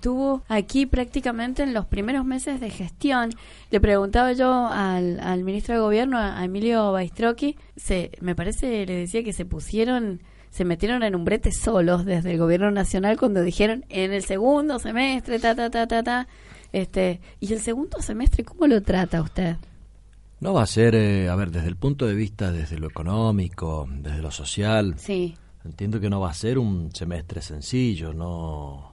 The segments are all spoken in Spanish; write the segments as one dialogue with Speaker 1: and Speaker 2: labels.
Speaker 1: Estuvo aquí prácticamente en los primeros meses de gestión. Le preguntaba yo al, al ministro de Gobierno, a Emilio Baistrocchi, se, me parece, le decía que se pusieron, se metieron en un brete solos desde el Gobierno Nacional cuando dijeron en el segundo semestre, ta, ta, ta, ta, ta. Este, y el segundo semestre, ¿cómo lo trata usted?
Speaker 2: No va a ser, eh, a ver, desde el punto de vista, desde lo económico, desde lo social.
Speaker 1: Sí.
Speaker 2: Entiendo que no va a ser un semestre sencillo, no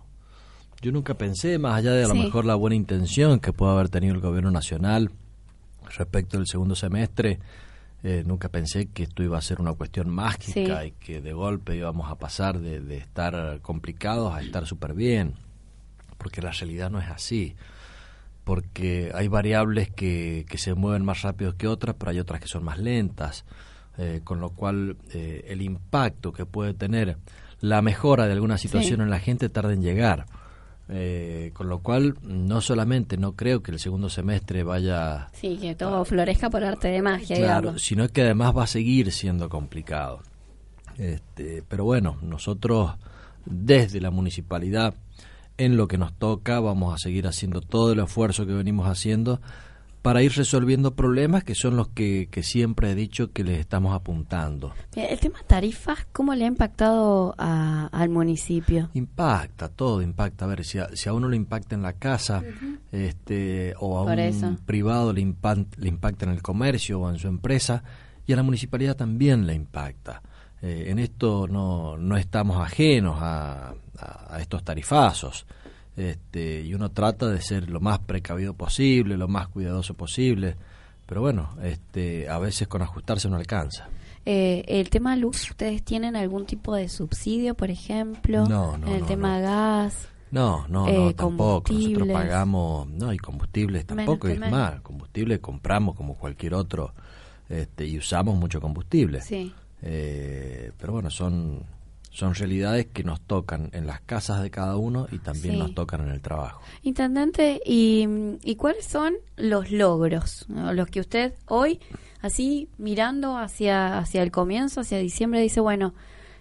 Speaker 2: yo nunca pensé, más allá de a lo mejor la buena intención que pueda haber tenido el gobierno nacional respecto del segundo semestre, eh, nunca pensé que esto iba a ser una cuestión mágica y que de golpe íbamos a pasar de, estar complicados a estar súper bien, porque la realidad no es así, porque hay variables que, que se mueven más rápido que otras, pero hay otras que son más lentas, eh, con lo cual eh, el impacto que puede tener la mejora de alguna situación en la gente tarda en llegar. Eh, con lo cual, no solamente no creo que el segundo semestre vaya...
Speaker 1: Sí, que todo florezca por arte de magia,
Speaker 2: Claro, sino que además va a seguir siendo complicado. Este, pero bueno, nosotros desde la municipalidad, en lo que nos toca, vamos a seguir haciendo todo el esfuerzo que venimos haciendo para ir resolviendo problemas que son los que, siempre he dicho que les estamos apuntando.
Speaker 1: El tema tarifas, ¿cómo le ha impactado al municipio?
Speaker 2: Impacta, todo impacta. A ver, si a, si a uno le impacta en la casa este, o a un privado le, le impacta en el comercio o en su empresa, y a la municipalidad también le impacta. Eh, en esto no, no estamos ajenos a, a estos tarifazos este, y uno trata de ser lo más precavido posible, lo más cuidadoso posible, pero bueno, este, a veces con ajustarse no alcanza.
Speaker 1: Eh, el tema luz, ¿ustedes tienen algún tipo de subsidio, por ejemplo?
Speaker 2: No, no.
Speaker 1: En el tema gas.
Speaker 2: No, no, no, eh, tampoco. Nosotros pagamos, no, y combustibles tampoco, es más, combustible compramos como cualquier otro este, y usamos mucho combustible.
Speaker 1: Sí.
Speaker 2: Eh, pero bueno, son son realidades que nos tocan en las casas de cada uno y también nos tocan en el trabajo.
Speaker 1: Intendente, ¿y, ¿y cuáles son los logros? Los que usted hoy, así mirando hacia, hacia el comienzo, hacia diciembre, dice, bueno,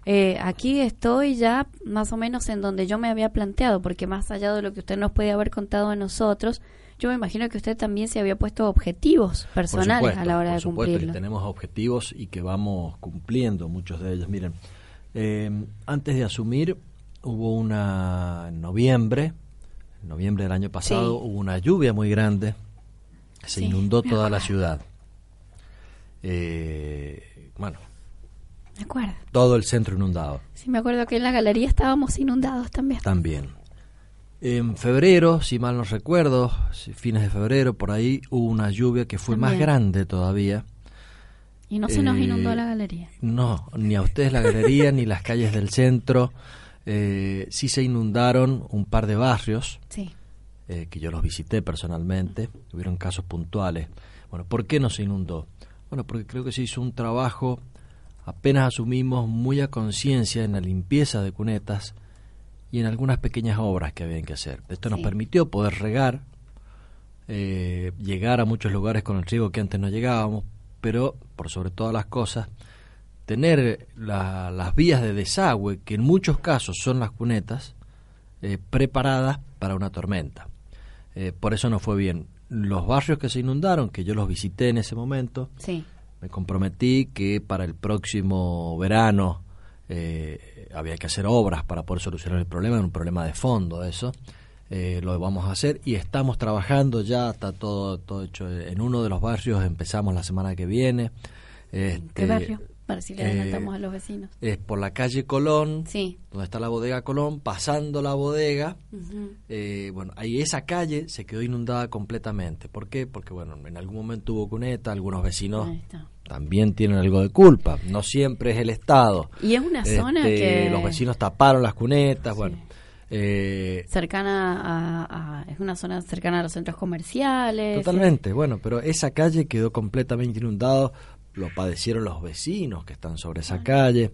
Speaker 1: eh, aquí estoy ya más o menos en donde yo me había planteado, porque más allá de lo que usted nos puede haber contado a nosotros, yo me imagino que usted también se había puesto objetivos personales a la hora de cumplirlo.
Speaker 2: tenemos objetivos y que vamos cumpliendo muchos de ellos. Miren, eh, antes de asumir, hubo una, en noviembre, en noviembre del año pasado, hubo una lluvia muy grande, se inundó toda la ciudad. Eh, bueno,
Speaker 1: me acuerdo.
Speaker 2: Todo el centro inundado.
Speaker 1: Sí, me acuerdo que en la galería estábamos inundados también.
Speaker 2: También. En febrero, si mal no recuerdo, fines de febrero, por ahí hubo una lluvia que fue más grande todavía
Speaker 1: y no se nos inundó la galería.
Speaker 2: No, ni a ustedes la galería, ni las calles del centro. Eh, sí se inundaron un par de barrios,
Speaker 1: sí.
Speaker 2: eh, que yo los visité personalmente, hubieron casos puntuales. Bueno, ¿por qué no se inundó? Bueno, porque creo que se hizo un trabajo, apenas asumimos muy a conciencia en la limpieza de cunetas y en algunas pequeñas obras que habían que hacer. Esto nos permitió poder regar, eh, llegar a muchos lugares con el riego que antes no llegábamos, pero por sobre todas las cosas, tener las vías de desagüe, que en muchos casos son las cunetas, eh, preparadas para una tormenta. Eh, por eso no fue bien. Los barrios que se inundaron, que yo los visité en ese momento, me comprometí que para el próximo verano eh, había que hacer obras para poder solucionar el problema, un problema de fondo eso. Eh, lo vamos a hacer y estamos trabajando ya, está todo, todo hecho en uno de los barrios, empezamos la semana que viene.
Speaker 1: Este, ¿Qué barrio? Para si le adelantamos a los vecinos.
Speaker 2: Es por la calle Colón,
Speaker 1: sí.
Speaker 2: donde está la bodega Colón, pasando la bodega. Eh, bueno, ahí esa calle se quedó inundada completamente. ¿Por qué? Porque, bueno, en algún momento hubo cuneta, algunos vecinos también tienen algo de culpa. No siempre es el Estado.
Speaker 1: Y es una zona
Speaker 2: este,
Speaker 1: que...
Speaker 2: Los vecinos taparon las cunetas, bueno Eh,
Speaker 1: cercana a, a- es una zona cercana a los centros comerciales.
Speaker 2: Totalmente, bueno, pero esa calle quedó completamente inundada, lo padecieron los vecinos que están sobre esa calle.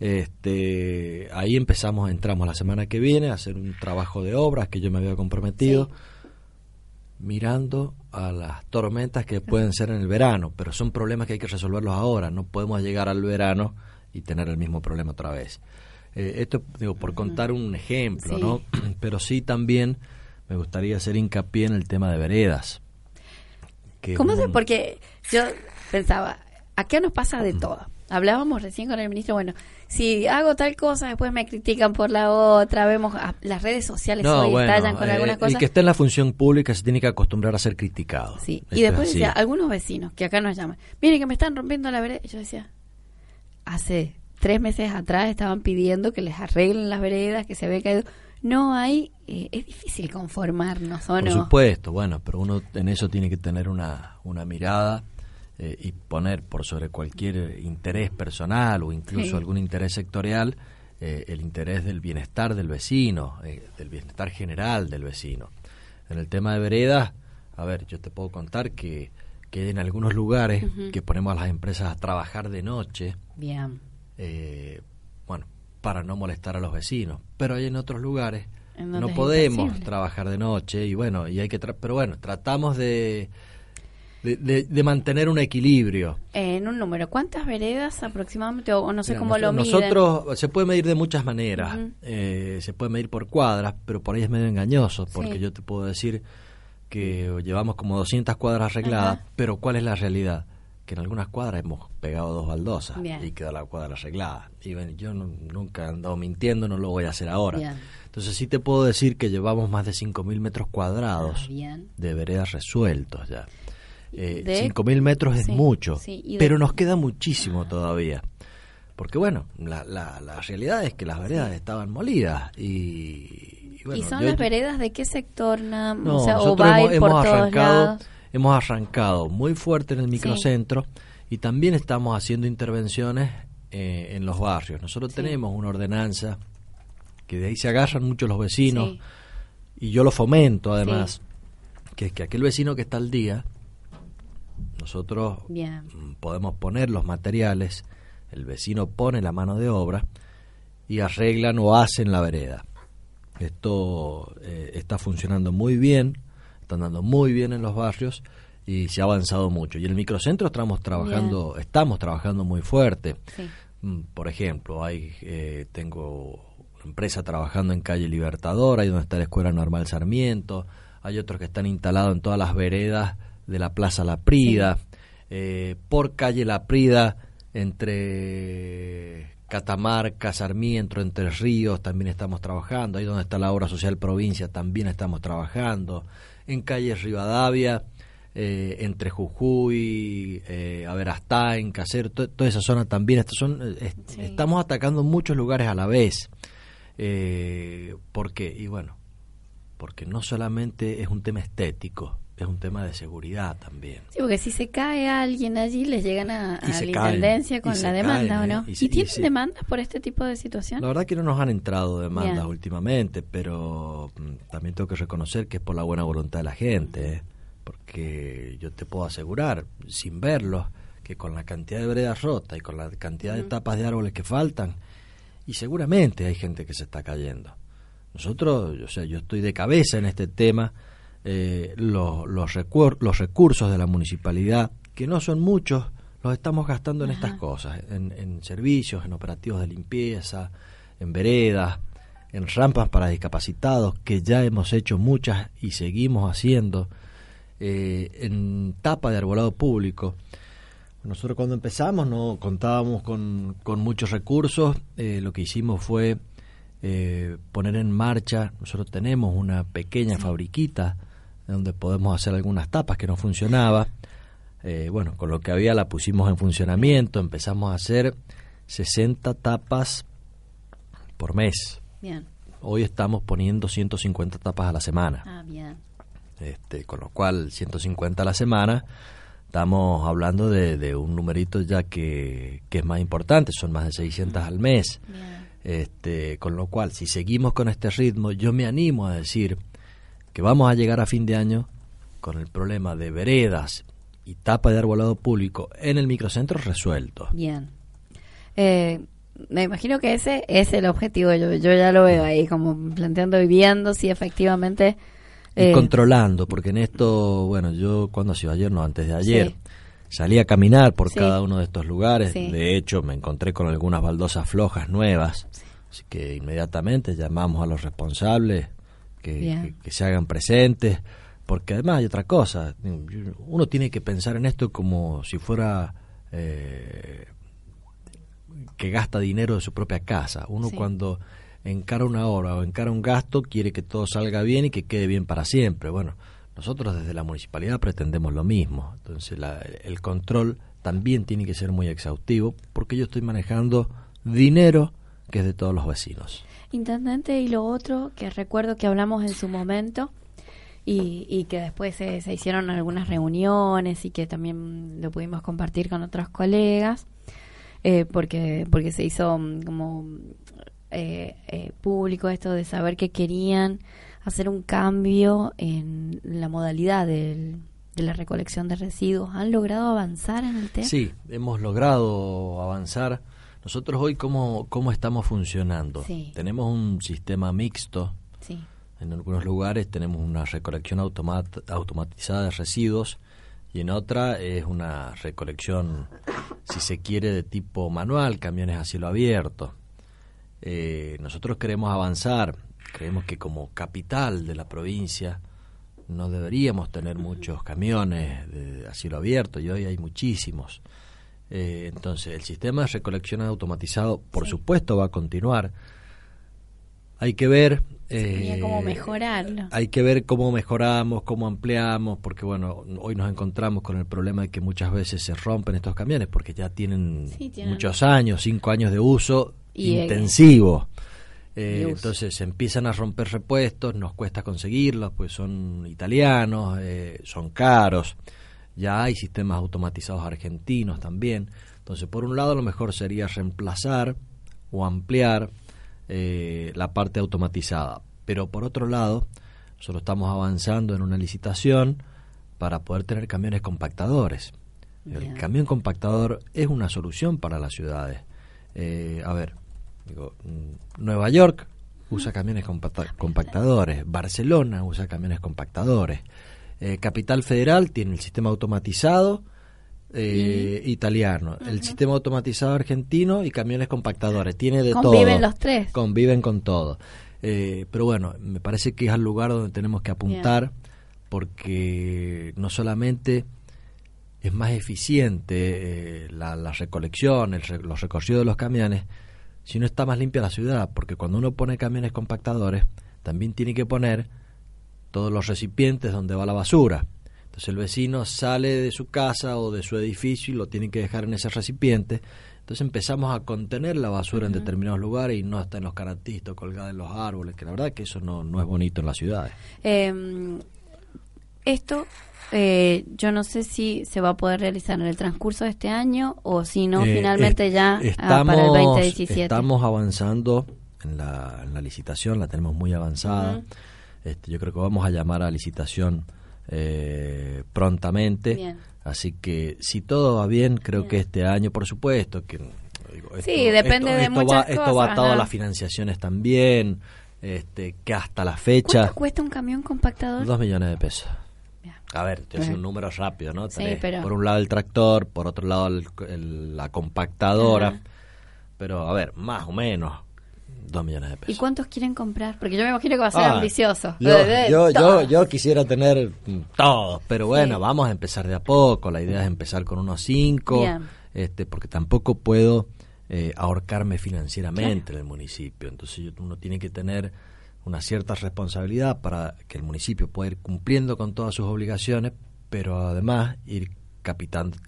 Speaker 2: Este, ahí empezamos, entramos la semana que viene a hacer un trabajo de obras que yo me había comprometido, mirando a las tormentas que pueden ser en el verano, pero son problemas que hay que resolverlos ahora, no podemos llegar al verano y tener el mismo problema otra vez. Eh, esto, digo, por contar un ejemplo,
Speaker 1: Sí.
Speaker 2: ¿no? Pero sí también me gustaría hacer hincapié en el tema de veredas. que
Speaker 1: ¿Cómo
Speaker 2: es
Speaker 1: se?
Speaker 2: un-
Speaker 1: Porque yo pensaba, acá nos pasa de todo. Hablábamos recién con el ministro, bueno, si hago tal cosa, después me critican por la otra, vemos a- las redes sociales
Speaker 2: No,
Speaker 1: hoy
Speaker 2: bueno,
Speaker 1: estallan con
Speaker 2: eh,
Speaker 1: algunas
Speaker 2: el
Speaker 1: cosas.
Speaker 2: que está en la función pública se tiene que acostumbrar a ser criticado.
Speaker 1: Sí,
Speaker 2: Esto
Speaker 1: y después decía, algunos vecinos que acá nos llaman, miren que me están rompiendo la vereda. Yo decía, hace tres meses atrás estaban pidiendo que les arreglen las veredas, que se había caído. No hay, eh, es difícil conformarnos, ¿o
Speaker 2: Por
Speaker 1: no?
Speaker 2: supuesto, bueno, pero uno en eso tiene que tener una, una mirada eh, y poner por sobre cualquier interés personal o incluso
Speaker 1: Sí.
Speaker 2: algún interés sectorial eh, el interés del bienestar del vecino, del bienestar general del vecino. En el tema de veredas, a ver, yo te puedo contar que, que en algunos lugares que ponemos a las empresas a trabajar de noche,
Speaker 1: Bien.
Speaker 2: Eh, bueno, para no molestar a los vecinos. Pero hay en otros lugares
Speaker 1: En
Speaker 2: no podemos
Speaker 1: imposible.
Speaker 2: trabajar de noche y bueno, y hay que, tra- pero bueno, tratamos de, de, de- de mantener un equilibrio.
Speaker 1: En un número, ¿cuántas veredas aproximadamente? O, no sé
Speaker 2: Mira,
Speaker 1: cómo
Speaker 2: nos-
Speaker 1: lo miden.
Speaker 2: Nosotros se puede medir de muchas maneras. Eh, se puede medir por cuadras, pero por ahí es medio engañoso, porque
Speaker 1: Sí.
Speaker 2: yo te puedo decir que llevamos como 200 cuadras arregladas, pero ¿cuál es la realidad? Que en algunas cuadras hemos pegado dos baldosas
Speaker 1: Bien.
Speaker 2: y queda la cuadra arreglada. Y bueno, yo no- nunca he andado mintiendo, no lo voy a hacer ahora.
Speaker 1: Bien.
Speaker 2: Entonces sí te puedo decir que llevamos más de 5.000 metros cuadrados
Speaker 1: Ah, bien.
Speaker 2: de veredas resueltos ya. Eh,
Speaker 1: De-
Speaker 2: 5.000 metros es mucho,
Speaker 1: sí, y de-
Speaker 2: pero nos queda muchísimo todavía. Porque bueno, la, la, la realidad es que las veredas estaban molidas y... y bueno,
Speaker 1: ¿Y son
Speaker 2: yo-
Speaker 1: las veredas de qué sector? Nam?
Speaker 2: No,
Speaker 1: o sea, o
Speaker 2: nosotros
Speaker 1: va a
Speaker 2: hemos,
Speaker 1: ir por
Speaker 2: hemos
Speaker 1: todos
Speaker 2: arrancado,
Speaker 1: lados.
Speaker 2: Hemos arrancado muy fuerte en el microcentro y también estamos haciendo intervenciones eh, en los barrios. Nosotros
Speaker 1: Sí.
Speaker 2: tenemos una ordenanza que de ahí se agarran muchos los vecinos
Speaker 1: Sí.
Speaker 2: y yo lo fomento además, que es que aquel vecino que está al día, nosotros
Speaker 1: Bien.
Speaker 2: podemos poner los materiales, el vecino pone la mano de obra y arreglan o hacen la vereda. Esto eh, está funcionando muy bien, está andando muy bien en los barrios y se ha avanzado mucho. Y en el microcentro estamos trabajando, estamos trabajando muy fuerte.
Speaker 1: Sí.
Speaker 2: Mm, Por ejemplo, hay eh, tengo una empresa trabajando en calle Libertador, ahí donde está la Escuela Normal Sarmiento, hay otros que están instalados en todas las veredas de la Plaza La Prida, eh, por calle La Prida, entre Catamarca, Sarmiento, Entre Ríos, también estamos trabajando, ahí donde está la Obra Social Provincia, también estamos trabajando, en calle Rivadavia, eh, entre Jujuy, eh, Averastain, Casero, to- toda esa zona también. Son, eh,
Speaker 1: Sí.
Speaker 2: Estamos atacando muchos lugares a la vez. Eh, ¿Por qué? Y bueno, porque no solamente es un tema estético, es un tema de seguridad también.
Speaker 1: Sí, porque si se cae alguien allí, les llegan a, la intendencia con la demanda,
Speaker 2: caen,
Speaker 1: ¿o
Speaker 2: ¿eh?
Speaker 1: no?
Speaker 2: Y
Speaker 1: ¿Y,
Speaker 2: se- y
Speaker 1: tienen demandas por este tipo de situación?
Speaker 2: La verdad que no nos han entrado demandas
Speaker 1: Bien.
Speaker 2: últimamente, pero mm, también tengo que reconocer que es por la buena voluntad de la gente, ¿eh? porque yo te puedo asegurar, sin verlos, que con la cantidad de veredas rotas y con la cantidad de tapas de árboles que faltan, y seguramente hay gente que se está cayendo. Nosotros, o sea, yo estoy de cabeza en este tema, eh, los, los, los recursos de la municipalidad, que no son muchos, los estamos gastando en estas cosas, en, en servicios, en operativos de limpieza, en veredas, en rampas para discapacitados, que ya hemos hecho muchas y seguimos haciendo, eh, en tapa de arbolado público. Nosotros cuando empezamos no contábamos con, con muchos recursos, eh, lo que hicimos fue eh, poner en marcha, nosotros tenemos una pequeña fabriquita donde podemos hacer algunas tapas que no funcionaba, Eh, bueno, con lo que había la pusimos en funcionamiento, empezamos a hacer 60 tapas por mes.
Speaker 1: Bien.
Speaker 2: Hoy estamos poniendo 150 tapas a la semana,
Speaker 1: Ah, bien.
Speaker 2: este, con lo cual 150 a la semana, estamos hablando de, de un numerito ya que, que es más importante, son más de 600 al mes.
Speaker 1: Bien.
Speaker 2: Este, con lo cual, si seguimos con este ritmo, yo me animo a decir que vamos a llegar a fin de año con el problema de veredas y tapa de arbolado público en el microcentro resuelto.
Speaker 1: Bien. Eh, me imagino que ese es el objetivo. Yo, yo ya lo veo ahí, como planteando y viendo si efectivamente.
Speaker 2: Y
Speaker 1: eh,
Speaker 2: controlando, porque en esto, bueno, yo cuando ha sido ayer, no, antes de ayer, salí a caminar por
Speaker 1: Sí.
Speaker 2: cada uno de estos lugares.
Speaker 1: Sí.
Speaker 2: De hecho, me encontré con algunas baldosas flojas nuevas. Así que inmediatamente llamamos a los responsables que,
Speaker 1: Bien.
Speaker 2: que- que se hagan presentes. Porque además hay otra cosa. Uno tiene que pensar en esto como si fuera eh, que gasta dinero de su propia casa. Uno
Speaker 1: Sí.
Speaker 2: cuando encara una obra o encara un gasto quiere que todo salga bien y que quede bien para siempre. Bueno, nosotros desde la municipalidad pretendemos lo mismo. Entonces la- el control también tiene que ser muy exhaustivo porque yo estoy manejando dinero que es de todos los vecinos.
Speaker 1: Intendente, y lo otro que recuerdo que hablamos en su momento y, y que después se, se hicieron algunas reuniones y que también lo pudimos compartir con otros colegas, eh, porque, porque se hizo mm, como eh, eh, público esto de saber que querían hacer un cambio en la modalidad del- de la recolección de residuos. ¿Han logrado avanzar en el tema?
Speaker 2: Sí, hemos logrado avanzar. Nosotros hoy, ¿cómo, cómo estamos funcionando?
Speaker 1: Sí.
Speaker 2: Tenemos un sistema mixto.
Speaker 1: Sí.
Speaker 2: En algunos lugares tenemos una recolección automat- automatizada de residuos y en otra es una recolección, si se quiere, de tipo manual, camiones a cielo abierto. Eh, nosotros queremos avanzar, creemos que como capital de la provincia no deberíamos tener muchos camiones de, a cielo abierto y hoy hay muchísimos. Eh, entonces, el sistema de recolección automatizado, por
Speaker 1: Sí.
Speaker 2: supuesto, va a continuar. Hay que ver. Eh,
Speaker 1: mejorarlo.
Speaker 2: Hay que ver cómo mejoramos, cómo ampliamos, porque bueno, hoy nos encontramos con el problema de que muchas veces se rompen estos camiones porque ya tienen,
Speaker 1: Sí, tienen-
Speaker 2: muchos años, cinco años de uso
Speaker 1: Y, eh,
Speaker 2: intensivo. Eh, entonces se empiezan a romper repuestos, nos cuesta conseguirlos, pues son italianos, eh, son caros. Ya hay sistemas automatizados argentinos también. Entonces, por un lado, lo mejor sería reemplazar o ampliar eh, la parte automatizada. Pero por otro lado, nosotros estamos avanzando en una licitación para poder tener camiones compactadores. El camión compactador es una solución para las ciudades. Eh, a ver, digo, mm, Nueva York usa camiones compacta- compactadores, Barcelona usa camiones compactadores, eh, Capital Federal tiene el sistema automatizado eh, italiano, el sistema automatizado argentino y camiones compactadores, tiene de todo.
Speaker 1: Conviven los tres.
Speaker 2: Conviven con todo. Eh, pero bueno, me parece que es al lugar donde tenemos que apuntar porque no solamente es más eficiente eh, la, la recolección, el los recorridos de los camiones, sino está más limpia la ciudad, porque cuando uno pone camiones compactadores, también tiene que poner todos los recipientes donde va la basura. Entonces el vecino sale de su casa o de su edificio y lo tiene que dejar en ese recipiente. Entonces empezamos a contener la basura en determinados lugares y no está en los caratistas colgada en los árboles, que la verdad que eso no, no es bonito en las ciudades.
Speaker 1: Eh, esto, eh, yo no sé si se va a poder realizar en el transcurso de este año o si no,
Speaker 2: Eh,
Speaker 1: finalmente ya ah,
Speaker 2: estamos,
Speaker 1: para el 2017.
Speaker 2: Estamos avanzando en la, en la licitación, la tenemos muy avanzada. Este, yo creo que vamos a llamar a licitación eh, prontamente.
Speaker 1: Bien.
Speaker 2: Así que si todo va bien, creo
Speaker 1: Bien.
Speaker 2: que este año, por supuesto, que digo,
Speaker 1: Sí, depende de
Speaker 2: esto
Speaker 1: muchas
Speaker 2: va, Esto va
Speaker 1: cosas,
Speaker 2: atado a las financiaciones también, este, que hasta la fecha,
Speaker 1: ¿Cuánto cuesta un camión compactador?
Speaker 2: dos millones de pesos. A ver, te hace un número rápido, ¿no?
Speaker 1: Sí, pero-
Speaker 2: Por un lado el tractor, por otro lado el- el- la compactadora.
Speaker 1: Ajá.
Speaker 2: Pero, a ver, más o menos, dos millones de pesos.
Speaker 1: ¿Y cuántos quieren comprar? Porque yo me imagino que va a ser
Speaker 2: Ah,
Speaker 1: ambicioso.
Speaker 2: Yo, yo, yo, quisiera tener mm, todos, pero bueno,
Speaker 1: Sí.
Speaker 2: vamos a empezar de a poco. La idea es empezar con unos cinco,
Speaker 1: Bien.
Speaker 2: este, porque tampoco puedo eh, ahorcarme financieramente en el municipio. Entonces uno tiene que tener una cierta responsabilidad para que el municipio pueda ir cumpliendo con todas sus obligaciones, pero además ir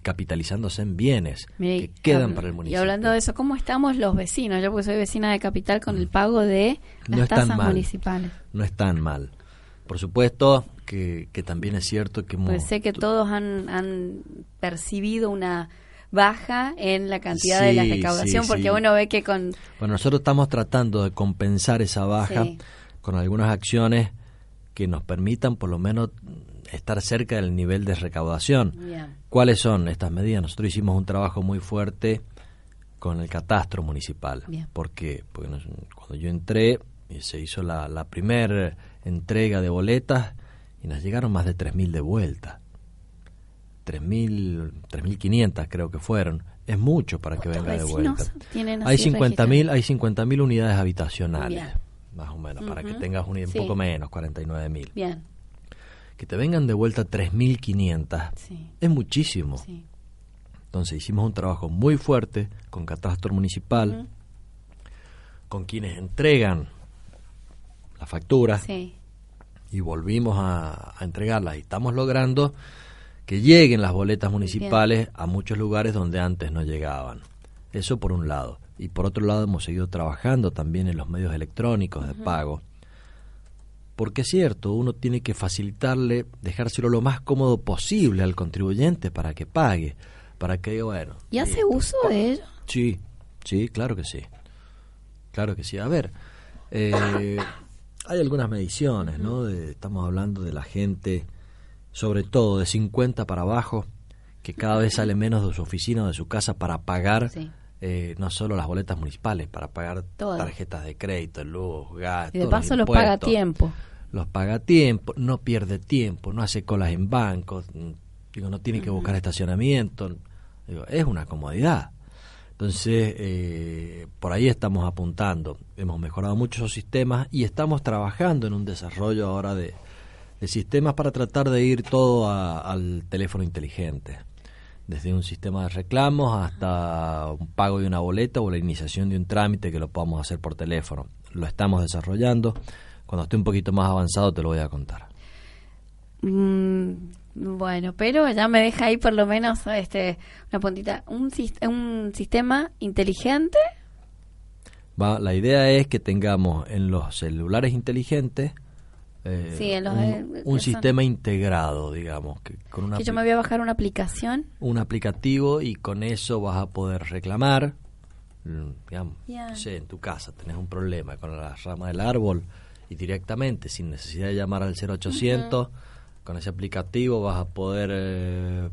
Speaker 2: capitalizándose en bienes
Speaker 1: Mire,
Speaker 2: que quedan para el
Speaker 1: Y
Speaker 2: municipio.
Speaker 1: hablando de eso, ¿cómo estamos los vecinos? Yo porque soy vecina de Capital con el pago de
Speaker 2: No
Speaker 1: las
Speaker 2: tan
Speaker 1: tasas
Speaker 2: mal.
Speaker 1: municipales.
Speaker 2: No es tan mal. Por supuesto que, que también es cierto que
Speaker 1: Pues sé que todos han, han percibido una baja en la cantidad de la recaudación,
Speaker 2: sí,
Speaker 1: porque
Speaker 2: sí.
Speaker 1: uno ve que con...
Speaker 2: Bueno, nosotros estamos tratando de compensar esa baja con algunas acciones que nos permitan por lo menos estar cerca del nivel de recaudación. ¿Cuáles son estas medidas? Nosotros hicimos un trabajo muy fuerte con el catastro municipal.
Speaker 1: Bien.
Speaker 2: ¿Por qué? Porque nos- cuando yo entré eh, se hizo la, la primera entrega de boletas y nos llegaron más de 3.000 de vuelta. 3.000, 3.500 creo que fueron. Es mucho para que
Speaker 1: ¿Cuántos
Speaker 2: venga de vuelta. Hay
Speaker 1: así
Speaker 2: 50.000 hay 50.000 unidades habitacionales,
Speaker 1: Bien.
Speaker 2: más o menos, para que tengas un, un
Speaker 1: Sí.
Speaker 2: poco menos, 49.000.
Speaker 1: Bien,
Speaker 2: Que te vengan de vuelta 3.500
Speaker 1: sí,
Speaker 2: es muchísimo.
Speaker 1: sí.
Speaker 2: Entonces hicimos un trabajo muy fuerte con Catastro Municipal, con quienes entregan la factura
Speaker 1: Sí,
Speaker 2: y volvimos a, a entregarlas. Y estamos logrando que lleguen las boletas municipales a muchos lugares donde antes no llegaban. Eso por un lado. Y por otro lado hemos seguido trabajando también en los medios electrónicos de pago. Porque es cierto, uno tiene que facilitarle, dejárselo lo más cómodo posible al contribuyente para que pague, para que, bueno...
Speaker 1: ¿Y hace uso de ello?
Speaker 2: Sí, sí, claro que sí. Claro que sí. A ver, eh, hay algunas mediciones, ¿no? De- estamos hablando de la gente, sobre todo de 50 para abajo, que cada vez sale menos de su oficina o de su casa para pagar
Speaker 1: Sí.
Speaker 2: eh, no solo las boletas municipales, para pagar tarjetas de crédito, luz, gas.
Speaker 1: Y de
Speaker 2: los
Speaker 1: paso los paga a tiempo.
Speaker 2: Los paga a tiempo, no pierde tiempo, no hace colas en bancos, mm, digo, no tiene que buscar estacionamiento. Digo, es una comodidad. Entonces, eh, por ahí estamos apuntando. Hemos mejorado mucho esos sistemas y estamos trabajando en un desarrollo ahora de, de sistemas para tratar de ir todo a- al teléfono inteligente. Desde un sistema de reclamos hasta un pago de una boleta o la iniciación de un trámite que lo podamos hacer por teléfono. Lo estamos desarrollando. Cuando esté un poquito más avanzado te lo voy a contar.
Speaker 1: Mm, bueno, pero ya me deja ahí por lo menos este una puntita. Un, un sistema inteligente.
Speaker 2: Va, la idea es que tengamos en los celulares inteligentes eh,
Speaker 1: Sí, en los,
Speaker 2: un, sistema integrado, digamos, que con una
Speaker 1: Que yo me voy a bajar una aplicación.
Speaker 2: un aplicativo y con eso vas a poder reclamar, mm, digamos,
Speaker 1: Ya.
Speaker 2: no sé, en tu casa tenés un problema con la rama del árbol y directamente, sin necesidad de llamar al 0800, con ese aplicativo vas a poder eh,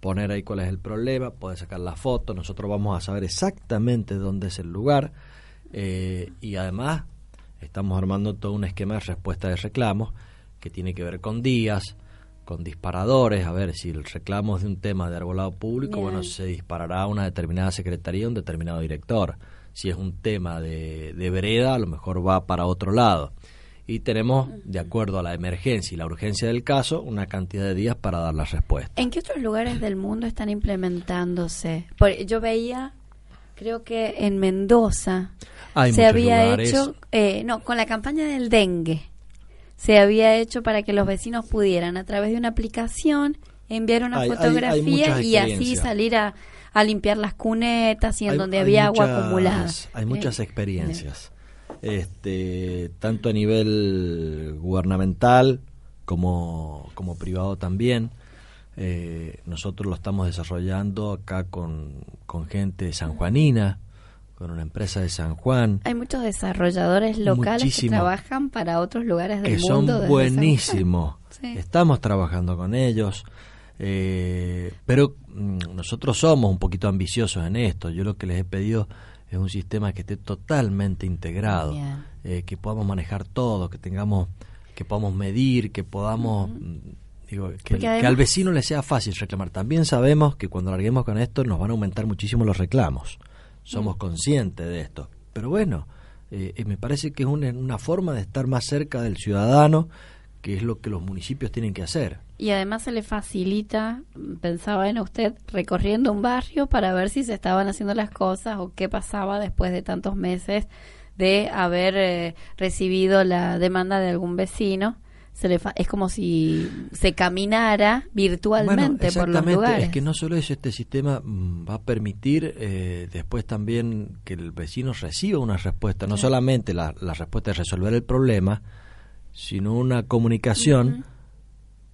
Speaker 2: poner ahí cuál es el problema, puedes sacar la foto, nosotros vamos a saber exactamente dónde es el lugar eh, y además estamos armando todo un esquema de respuesta de reclamos que tiene que ver con días, con disparadores, a ver si el reclamo es de un tema de arbolado público,
Speaker 1: Bien.
Speaker 2: bueno, se disparará a una determinada secretaría, un determinado director. Si es un tema de, de vereda, a lo mejor va para otro lado. Y tenemos, de acuerdo a la emergencia y la urgencia del caso, una cantidad de días para dar la respuesta.
Speaker 1: ¿En qué otros lugares del mundo están implementándose? Por- yo veía, creo que en Mendoza
Speaker 2: Hay
Speaker 1: se había
Speaker 2: lugares.
Speaker 1: hecho, eh, no, con la campaña del dengue, se había hecho para que los vecinos pudieran a través de una aplicación enviar una
Speaker 2: Hay- hay- hay
Speaker 1: fotografía y así salir a, a limpiar las cunetas y en
Speaker 2: Hay-
Speaker 1: donde
Speaker 2: hay
Speaker 1: había agua acumulada.
Speaker 2: Hay muchas
Speaker 1: Eh,
Speaker 2: experiencias, este, tanto a nivel gubernamental como, como privado también. Eh, nosotros lo estamos desarrollando acá con, con gente sanjuanina, con una empresa de San Juan,
Speaker 1: Hay muchos desarrolladores locales
Speaker 2: Muchísimo.
Speaker 1: que trabajan para otros lugares del
Speaker 2: que son
Speaker 1: mundo. San Juan.
Speaker 2: buenísimos.
Speaker 1: Sí.
Speaker 2: Estamos trabajando con ellos, eh, pero nosotros somos un poquito ambiciosos en esto. Yo lo que les he pedido es un sistema que esté totalmente integrado, eh, que podamos manejar todo, que tengamos, que podamos medir, que podamos, mm, digo, que, al vecino le sea fácil reclamar. También sabemos que cuando larguemos con esto nos van a aumentar muchísimo los reclamos. Somos
Speaker 1: Mm.
Speaker 2: conscientes de esto. Pero bueno, eh, eh, me parece que es una, una forma de estar más cerca del ciudadano, que es lo que los municipios tienen que hacer.
Speaker 1: Y además se le facilita, pensaba en usted, recorriendo un barrio para ver si se estaban haciendo las cosas o qué pasaba después de tantos meses de haber eh, recibido la demanda de algún vecino. Se le fa- es como si se caminara virtualmente por los
Speaker 2: exactamente,
Speaker 1: lugares.
Speaker 2: Es que no solo eso, este sistema mm, va a permitir eh, después también que el vecino reciba una respuesta, no solamente la, la respuesta de resolver el problema, sino una comunicación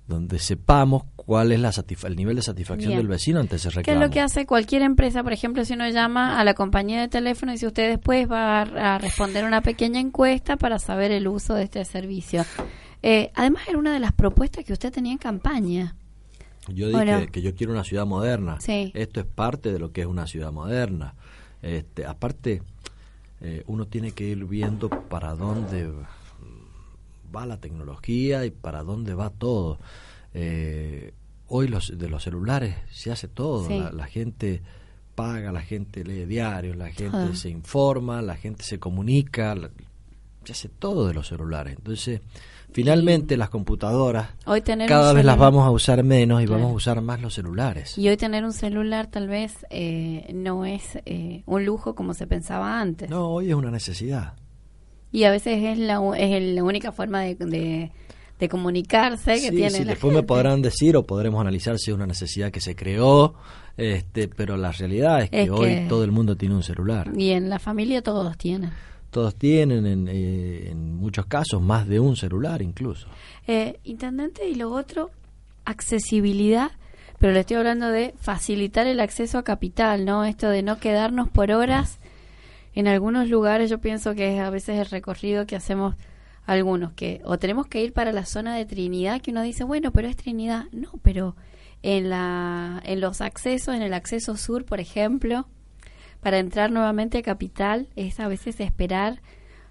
Speaker 2: donde sepamos cuál es la el nivel de satisfacción del vecino ante ese reclamo.
Speaker 1: ¿Qué es lo que hace cualquier empresa? Por ejemplo, si uno llama a la compañía de teléfono y si usted después va a, responder una pequeña encuesta para saber el uso de este servicio. Eh, además, era una de las propuestas que usted tenía en campaña.
Speaker 2: Yo dije que yo quiero una ciudad moderna. Esto es parte de lo que es una ciudad moderna. Este, aparte, eh, uno tiene que ir viendo para dónde va la tecnología y para dónde va todo. Eh, hoy los, de los celulares se hace todo, la, gente paga, la gente lee diarios, la gente se informa, la gente se comunica, se hace todo de los celulares. Entonces, finalmente las computadoras
Speaker 1: hoy
Speaker 2: cada vez las vamos a usar menos y vamos a usar más los celulares.
Speaker 1: Y hoy tener un celular tal vez eh, no es eh, un lujo como se pensaba antes.
Speaker 2: No, hoy es una necesidad
Speaker 1: y a veces es la, es la única forma de, de, comunicarse que tiene sí,
Speaker 2: después me podrán decir o podremos analizar si es una necesidad que se creó este pero la realidad es que hoy todo el mundo tiene un celular.
Speaker 1: Y en la familia todos tienen.
Speaker 2: Todos tienen en, eh, en muchos casos más de un celular incluso.
Speaker 1: Eh, intendente y lo otro accesibilidad pero le estoy hablando de facilitar el acceso a capital no esto de no quedarnos por horas en algunos lugares yo pienso que es a veces el recorrido que hacemos algunos, que o tenemos que ir para la zona de Trinidad, que uno dice, bueno, pero es Trinidad. No, pero en, la, en los accesos, en el acceso sur, por ejemplo, para entrar nuevamente a Capital, es a veces esperar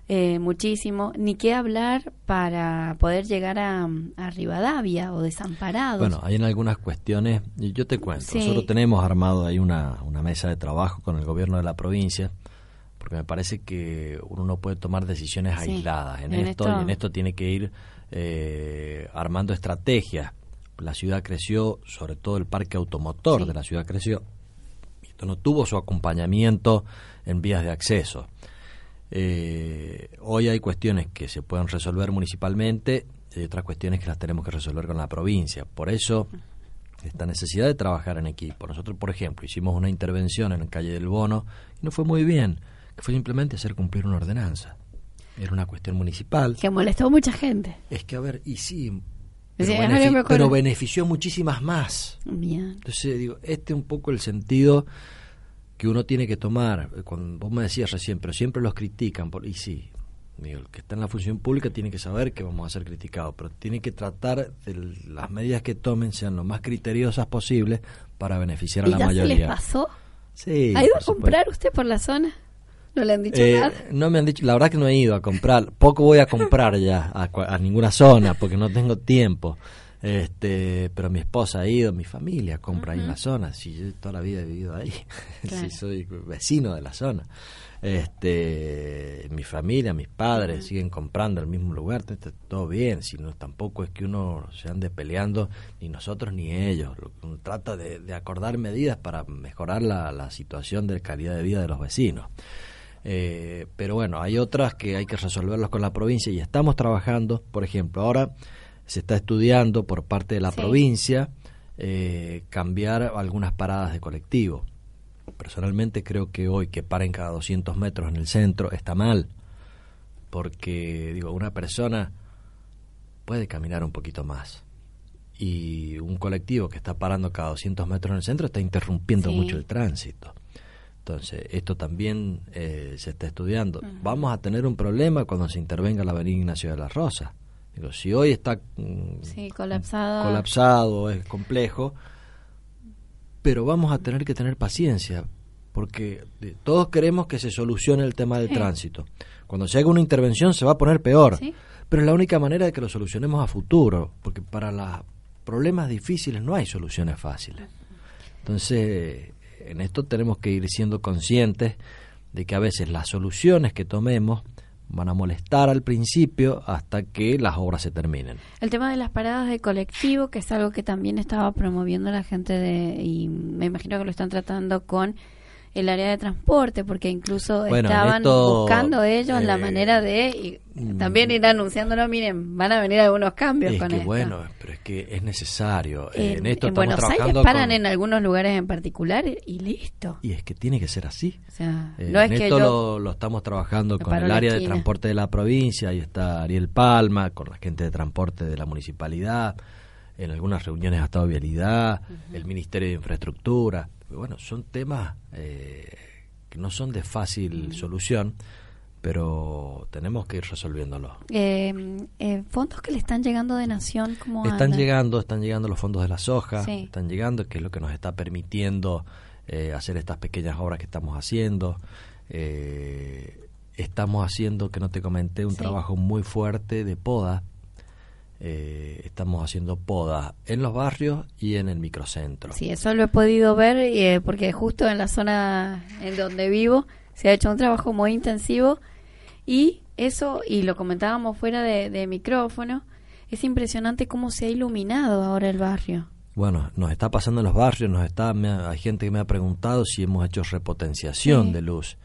Speaker 1: eh, muchísimo, ni qué hablar para poder llegar a, a, Rivadavia o Desamparados.
Speaker 2: Bueno, hay en algunas cuestiones, yo te cuento, nosotros tenemos armado ahí una, una mesa de trabajo con el gobierno de la provincia porque me parece que uno no puede tomar decisiones aisladas en, esto, y en esto tiene que ir eh, armando estrategias. La ciudad creció, sobre todo el parque automotor de la ciudad creció, y esto no tuvo su acompañamiento en vías de acceso. Eh, hoy hay cuestiones que se pueden resolver municipalmente y otras cuestiones que las tenemos que resolver con la provincia. Por eso, esta necesidad de trabajar en equipo. Nosotros, por ejemplo, hicimos una intervención en la calle del Bono y no fue muy bien que fue simplemente hacer cumplir una ordenanza. Era una cuestión municipal.
Speaker 1: Que molestó a mucha gente.
Speaker 2: Es que, a ver, y sí, pero, benefició muchísimas más. Entonces, digo, este es un poco el sentido que uno tiene que tomar. Cuando vos me decías recién, pero siempre los critican. Por, y sí, digo, el que está en la función pública tiene que saber que vamos a ser criticados, pero tiene que tratar de las medidas que tomen sean lo más criteriosas posibles para beneficiar a la mayoría. ¿Y
Speaker 1: les pasó?
Speaker 2: Sí.
Speaker 1: ¿Ha ido a comprar usted por la zona? ¿No le han dicho eh, nada?
Speaker 2: No me han dicho, la verdad que no he ido a comprar. Poco voy a comprar ya a, ninguna zona porque no tengo tiempo. Este, pero mi esposa ha ido, mi familia compra ahí en la zona. Si yo toda la vida he vivido ahí, si soy vecino de la zona. Este, mi familia, mis padres siguen comprando en el mismo lugar, todo bien. Si no, tampoco es que uno se ande peleando ni nosotros ni ellos. Uno trata de, acordar medidas para mejorar la, la situación de calidad de vida de los vecinos. Eh, pero bueno, hay otras que hay que resolverlas con la provincia y estamos trabajando, por ejemplo, ahora se está estudiando por parte de la provincia eh, cambiar algunas paradas de colectivo. Personalmente creo que hoy que paren cada 200 metros en el centro está mal, porque digo, una persona puede caminar un poquito más y un colectivo que está parando cada 200 metros en el centro está interrumpiendo mucho el tránsito. Entonces, esto también eh, se está estudiando. Vamos a tener un problema cuando se intervenga la avenida Ignacio de la Rosa. Digo, si hoy está
Speaker 1: mm, colapsado.
Speaker 2: colapsado, es complejo, pero vamos a tener que tener paciencia, porque todos queremos que se solucione el tema del tránsito. Cuando se haga una intervención se va a poner peor, pero es la única manera de que lo solucionemos a futuro, porque para los problemas difíciles no hay soluciones fáciles. Entonces, en esto tenemos que ir siendo conscientes de que a veces las soluciones que tomemos van a molestar al principio hasta que las obras se terminen.
Speaker 1: El tema de las paradas de colectivo, que es algo que también estaba promoviendo la gente de, y me imagino que lo están tratando con el área de transporte, porque incluso estaban buscando ellos la eh, manera de mm, también ir anunciándolo, miren, van a venir algunos cambios con esto.
Speaker 2: Bueno, pero es que es necesario. Eh, en esto
Speaker 1: en Buenos Aires paran en algunos lugares en particular y listo.
Speaker 2: Y es que tiene que ser así. O sea, eh, en esto lo, estamos trabajando con el área de transporte de la provincia, ahí está Ariel Palma, con la gente de transporte de la municipalidad. En algunas reuniones ha estado Vialidad, el Ministerio de Infraestructura. Bueno, son temas eh, que no son de fácil solución, pero tenemos que ir resolviéndolo.
Speaker 1: Eh, eh, ¿Fondos que le están llegando de Nación? ¿cómo
Speaker 2: están llegando, están llegando los fondos de la soja,
Speaker 1: Sí.
Speaker 2: están llegando, que es lo que nos está permitiendo eh, hacer estas pequeñas obras que estamos haciendo. Eh, estamos haciendo, que no te comenté, un
Speaker 1: Sí.
Speaker 2: trabajo muy fuerte de poda. Eh, estamos haciendo poda en los barrios y en el microcentro.
Speaker 1: Sí, eso lo he podido ver eh, porque justo en la zona en donde vivo se ha hecho un trabajo muy intensivo y eso, y lo comentábamos fuera de, de micrófono, es impresionante cómo se ha iluminado ahora el barrio.
Speaker 2: Bueno, nos está pasando en los barrios, nos está, me hay gente que me ha preguntado si hemos hecho repotenciación
Speaker 1: Sí.
Speaker 2: de luz.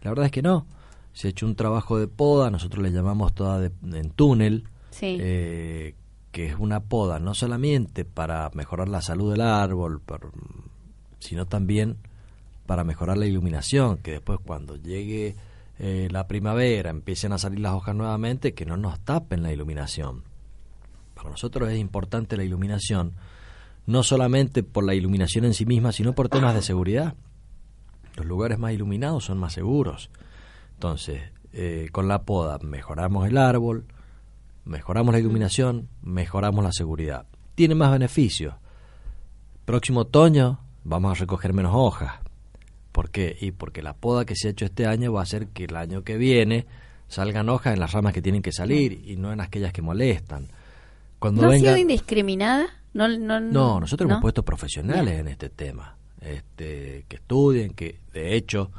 Speaker 2: La verdad es que no. Se ha hecho un trabajo de poda, nosotros le llamamos toda de- en túnel,
Speaker 1: Sí.
Speaker 2: eh, que es una poda no solamente para mejorar la salud del árbol, por- sino también para mejorar la iluminación, que después cuando llegue eh, la primavera, empiecen a salir las hojas nuevamente, que no nos tapen la iluminación. Para nosotros es importante la iluminación, no solamente por la iluminación en sí misma, sino por temas de seguridad. Los lugares más iluminados son más seguros. Entonces, eh, con la poda mejoramos el árbol, mejoramos la iluminación, mejoramos la seguridad. Tiene más beneficios. Próximo otoño vamos a recoger menos hojas. ¿Por qué? Y porque la poda que se ha hecho este año va a hacer que el año que viene salgan hojas en las ramas que tienen que salir y no en aquellas que molestan. Cuando
Speaker 1: ¿No ha sido indiscriminada? No, no,
Speaker 2: no, nosotros
Speaker 1: ¿no?
Speaker 2: hemos puesto profesionales en este tema, este, que estudien, que de hecho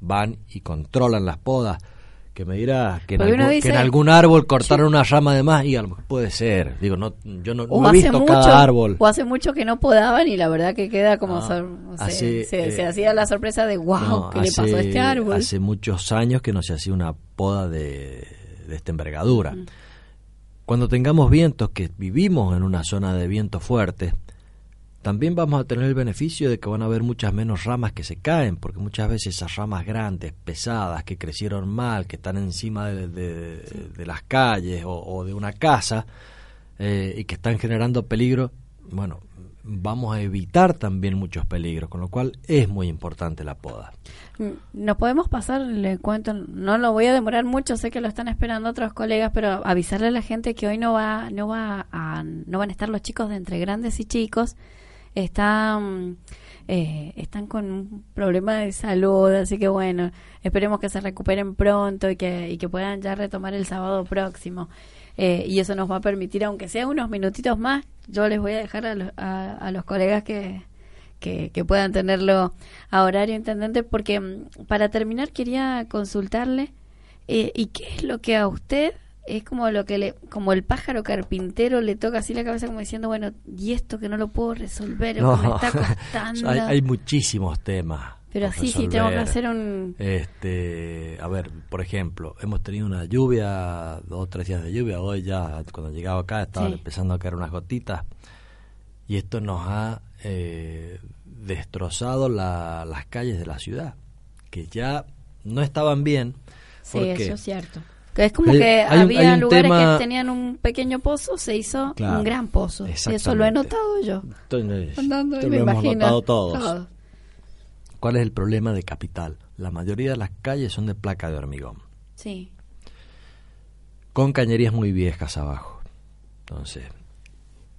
Speaker 2: van y controlan las podas. Que me dirás que en, algún,
Speaker 1: dice-
Speaker 2: que en algún árbol cortaron una rama de más y a lo mejor puede ser. Digo, no, yo no, he
Speaker 1: hace,
Speaker 2: visto
Speaker 1: mucho,
Speaker 2: cada árbol.
Speaker 1: o hace mucho que no podaban y la verdad que queda como...
Speaker 2: No, hace,
Speaker 1: se,
Speaker 2: eh,
Speaker 1: se hacía la sorpresa de wow,
Speaker 2: No,
Speaker 1: ¿qué le pasó a este árbol?
Speaker 2: Hace muchos años que no se hacía una poda de, de esta envergadura. Cuando tengamos vientos, que vivimos en una zona de viento fuerte, también vamos a tener el beneficio de que van a haber muchas menos ramas que se caen, porque muchas veces esas ramas grandes, pesadas, que crecieron mal, que están encima de, de- de las calles o, o de una casa eh, y que están generando peligro, bueno, vamos a evitar también muchos peligros, con lo cual es muy importante la poda.
Speaker 1: Mm, Nos podemos pasar, le cuento, no lo voy a demorar mucho, sé que lo están esperando otros colegas, pero avisarle a la gente que hoy no va, no va a, no van a estar los chicos de entre grandes y chicos, están, eh, están con un problema de salud, así que bueno, esperemos que se recuperen pronto y que, y que puedan ya retomar el sábado próximo. Eh, y eso nos va a permitir, aunque sea unos minutitos más, yo les voy a dejar a, los- a- a los colegas que, que, que puedan tenerlo a horario, intendente, porque mm, para terminar quería consultarle eh, y qué es lo que a usted es como lo que le, como el pájaro carpintero le toca así la cabeza como diciendo, bueno, y esto que no lo puedo resolver, o que me está costando.
Speaker 2: hay, hay muchísimos temas.
Speaker 1: Pero
Speaker 2: por
Speaker 1: sí, sí, tengo que hacer un...
Speaker 2: Este, a ver, por ejemplo, hemos tenido una lluvia, dos o tres días de lluvia. Hoy ya, cuando llegaba acá, estaban
Speaker 1: Sí.
Speaker 2: empezando a caer unas gotitas. Y esto nos ha eh, destrozado la- las calles de la ciudad, que ya no estaban bien.
Speaker 1: Sí,
Speaker 2: porque
Speaker 1: eso es cierto. Que es como que
Speaker 2: hay
Speaker 1: había
Speaker 2: hay
Speaker 1: lugares
Speaker 2: tema-
Speaker 1: que tenían un pequeño pozo, se hizo
Speaker 2: Claro,
Speaker 1: un gran pozo. Eso lo he notado yo.
Speaker 2: Entonces,
Speaker 1: Andando, me
Speaker 2: lo hemos
Speaker 1: imagino.
Speaker 2: notado todos.
Speaker 1: Todo.
Speaker 2: ¿Cuál es el problema de Capital? La mayoría de las calles son de placa de hormigón.
Speaker 1: Sí.
Speaker 2: con cañerías muy viejas abajo. Entonces,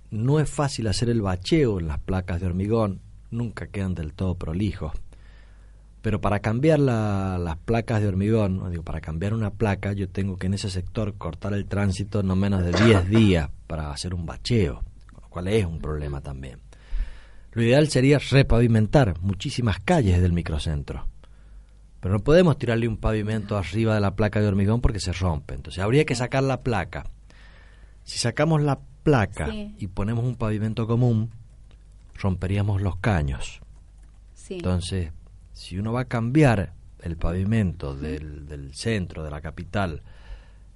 Speaker 2: no es fácil hacer el bacheo en las placas de hormigón, nunca quedan del todo prolijos. Pero para cambiar la- las placas de hormigón, digo, para cambiar una placa, yo tengo que en ese sector cortar el tránsito no menos de 10 días para hacer un bacheo, con lo cual es un problema también. Lo ideal sería repavimentar muchísimas calles del microcentro. Pero no podemos tirarle un pavimento arriba de la placa de hormigón porque se rompe. Entonces habría que sacar la placa. Si sacamos la placa
Speaker 1: Sí.
Speaker 2: y ponemos un pavimento común, romperíamos los caños.
Speaker 1: Sí.
Speaker 2: Entonces, si uno va a cambiar el pavimento del, del centro, de la capital,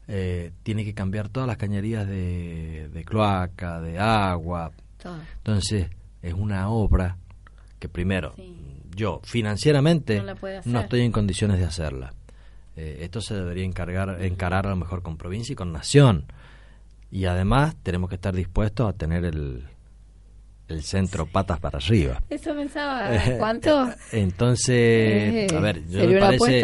Speaker 2: eh, tiene que cambiar todas las cañerías de, de cloaca, de agua.
Speaker 1: Todo.
Speaker 2: Entonces, es una obra que primero,
Speaker 1: Sí.
Speaker 2: yo financieramente
Speaker 1: no
Speaker 2: estoy en condiciones de hacerla. Eh, esto se debería encargar, encarar a lo mejor con provincia y con nación. Y además tenemos que estar dispuestos a tener el, el centro patas para arriba.
Speaker 1: Eso pensaba, ¿cuánto?
Speaker 2: Entonces,
Speaker 1: Eh,
Speaker 2: a ver, yo
Speaker 1: ¿sería
Speaker 2: me parece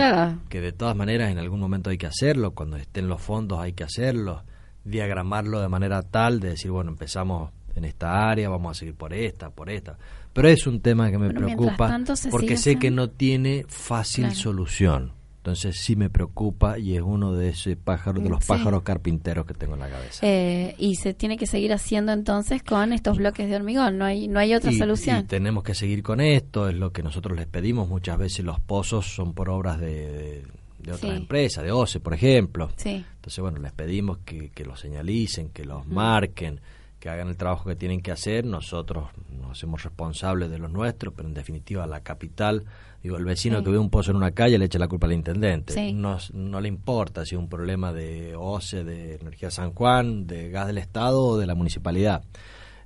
Speaker 2: que de todas maneras en algún momento hay que hacerlo, cuando estén los fondos hay que hacerlo, diagramarlo de manera tal de decir, bueno, empezamos en esta área, vamos a seguir por esta, por esta. Pero es un tema que me
Speaker 1: Pero
Speaker 2: preocupa
Speaker 1: tanto
Speaker 2: porque sé que no tiene fácil
Speaker 1: Claro.
Speaker 2: solución. Entonces sí me preocupa y es uno de esos pájaros, de los
Speaker 1: Sí.
Speaker 2: pájaros carpinteros que tengo en la cabeza.
Speaker 1: Eh, y se tiene que seguir haciendo entonces con estos bloques de hormigón, no hay, no hay otra
Speaker 2: y,
Speaker 1: solución.
Speaker 2: y tenemos que seguir con esto, es lo que nosotros les pedimos. Muchas veces los pozos son por obras de, de, de otras
Speaker 1: Sí.
Speaker 2: empresas, de OCE, por ejemplo.
Speaker 1: Sí.
Speaker 2: Entonces, bueno, les pedimos que, que los señalicen, que los marquen, que hagan el trabajo que tienen que hacer. Nosotros nos hacemos responsables de los nuestros, pero en definitiva la capital, digo, el vecino
Speaker 1: Sí.
Speaker 2: que ve un pozo en una calle le echa la culpa al intendente.
Speaker 1: Sí.
Speaker 2: No, no le importa si es un problema de OCE, de Energía San Juan, de gas del Estado o de la municipalidad.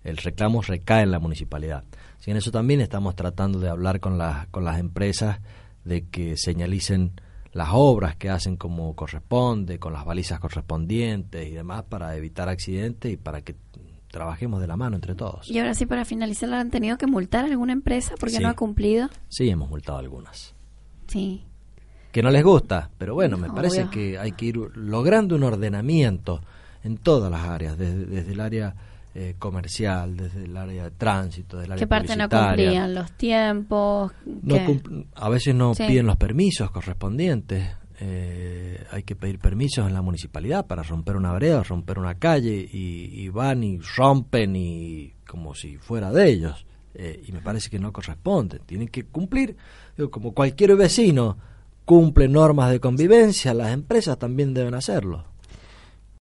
Speaker 2: El reclamo recae en la municipalidad. Así que en eso también estamos tratando de hablar con, las con las empresas de que señalicen las obras que hacen como corresponde, con las balizas correspondientes y demás para evitar accidentes y para que trabajemos de la mano entre todos.
Speaker 1: Y ahora sí, para finalizar, ¿han tenido que multar a alguna empresa porque
Speaker 2: Sí.
Speaker 1: no ha cumplido?
Speaker 2: Sí, hemos multado algunas.
Speaker 1: Sí.
Speaker 2: Que no les gusta, pero bueno, me parece que hay que ir logrando un ordenamiento en todas las áreas, desde, desde el área eh, comercial, desde el área de tránsito, desde el área
Speaker 1: ¿Qué parte no cumplían? ¿Los tiempos?
Speaker 2: No a veces no
Speaker 1: Sí.
Speaker 2: piden los permisos correspondientes. Eh, hay que pedir permisos en la municipalidad para romper una vereda, romper una calle y, y van y rompen y como si fuera de ellos. Eh, y me parece que no corresponde. Tienen que cumplir, como cualquier vecino cumple normas de convivencia, las empresas también deben hacerlo.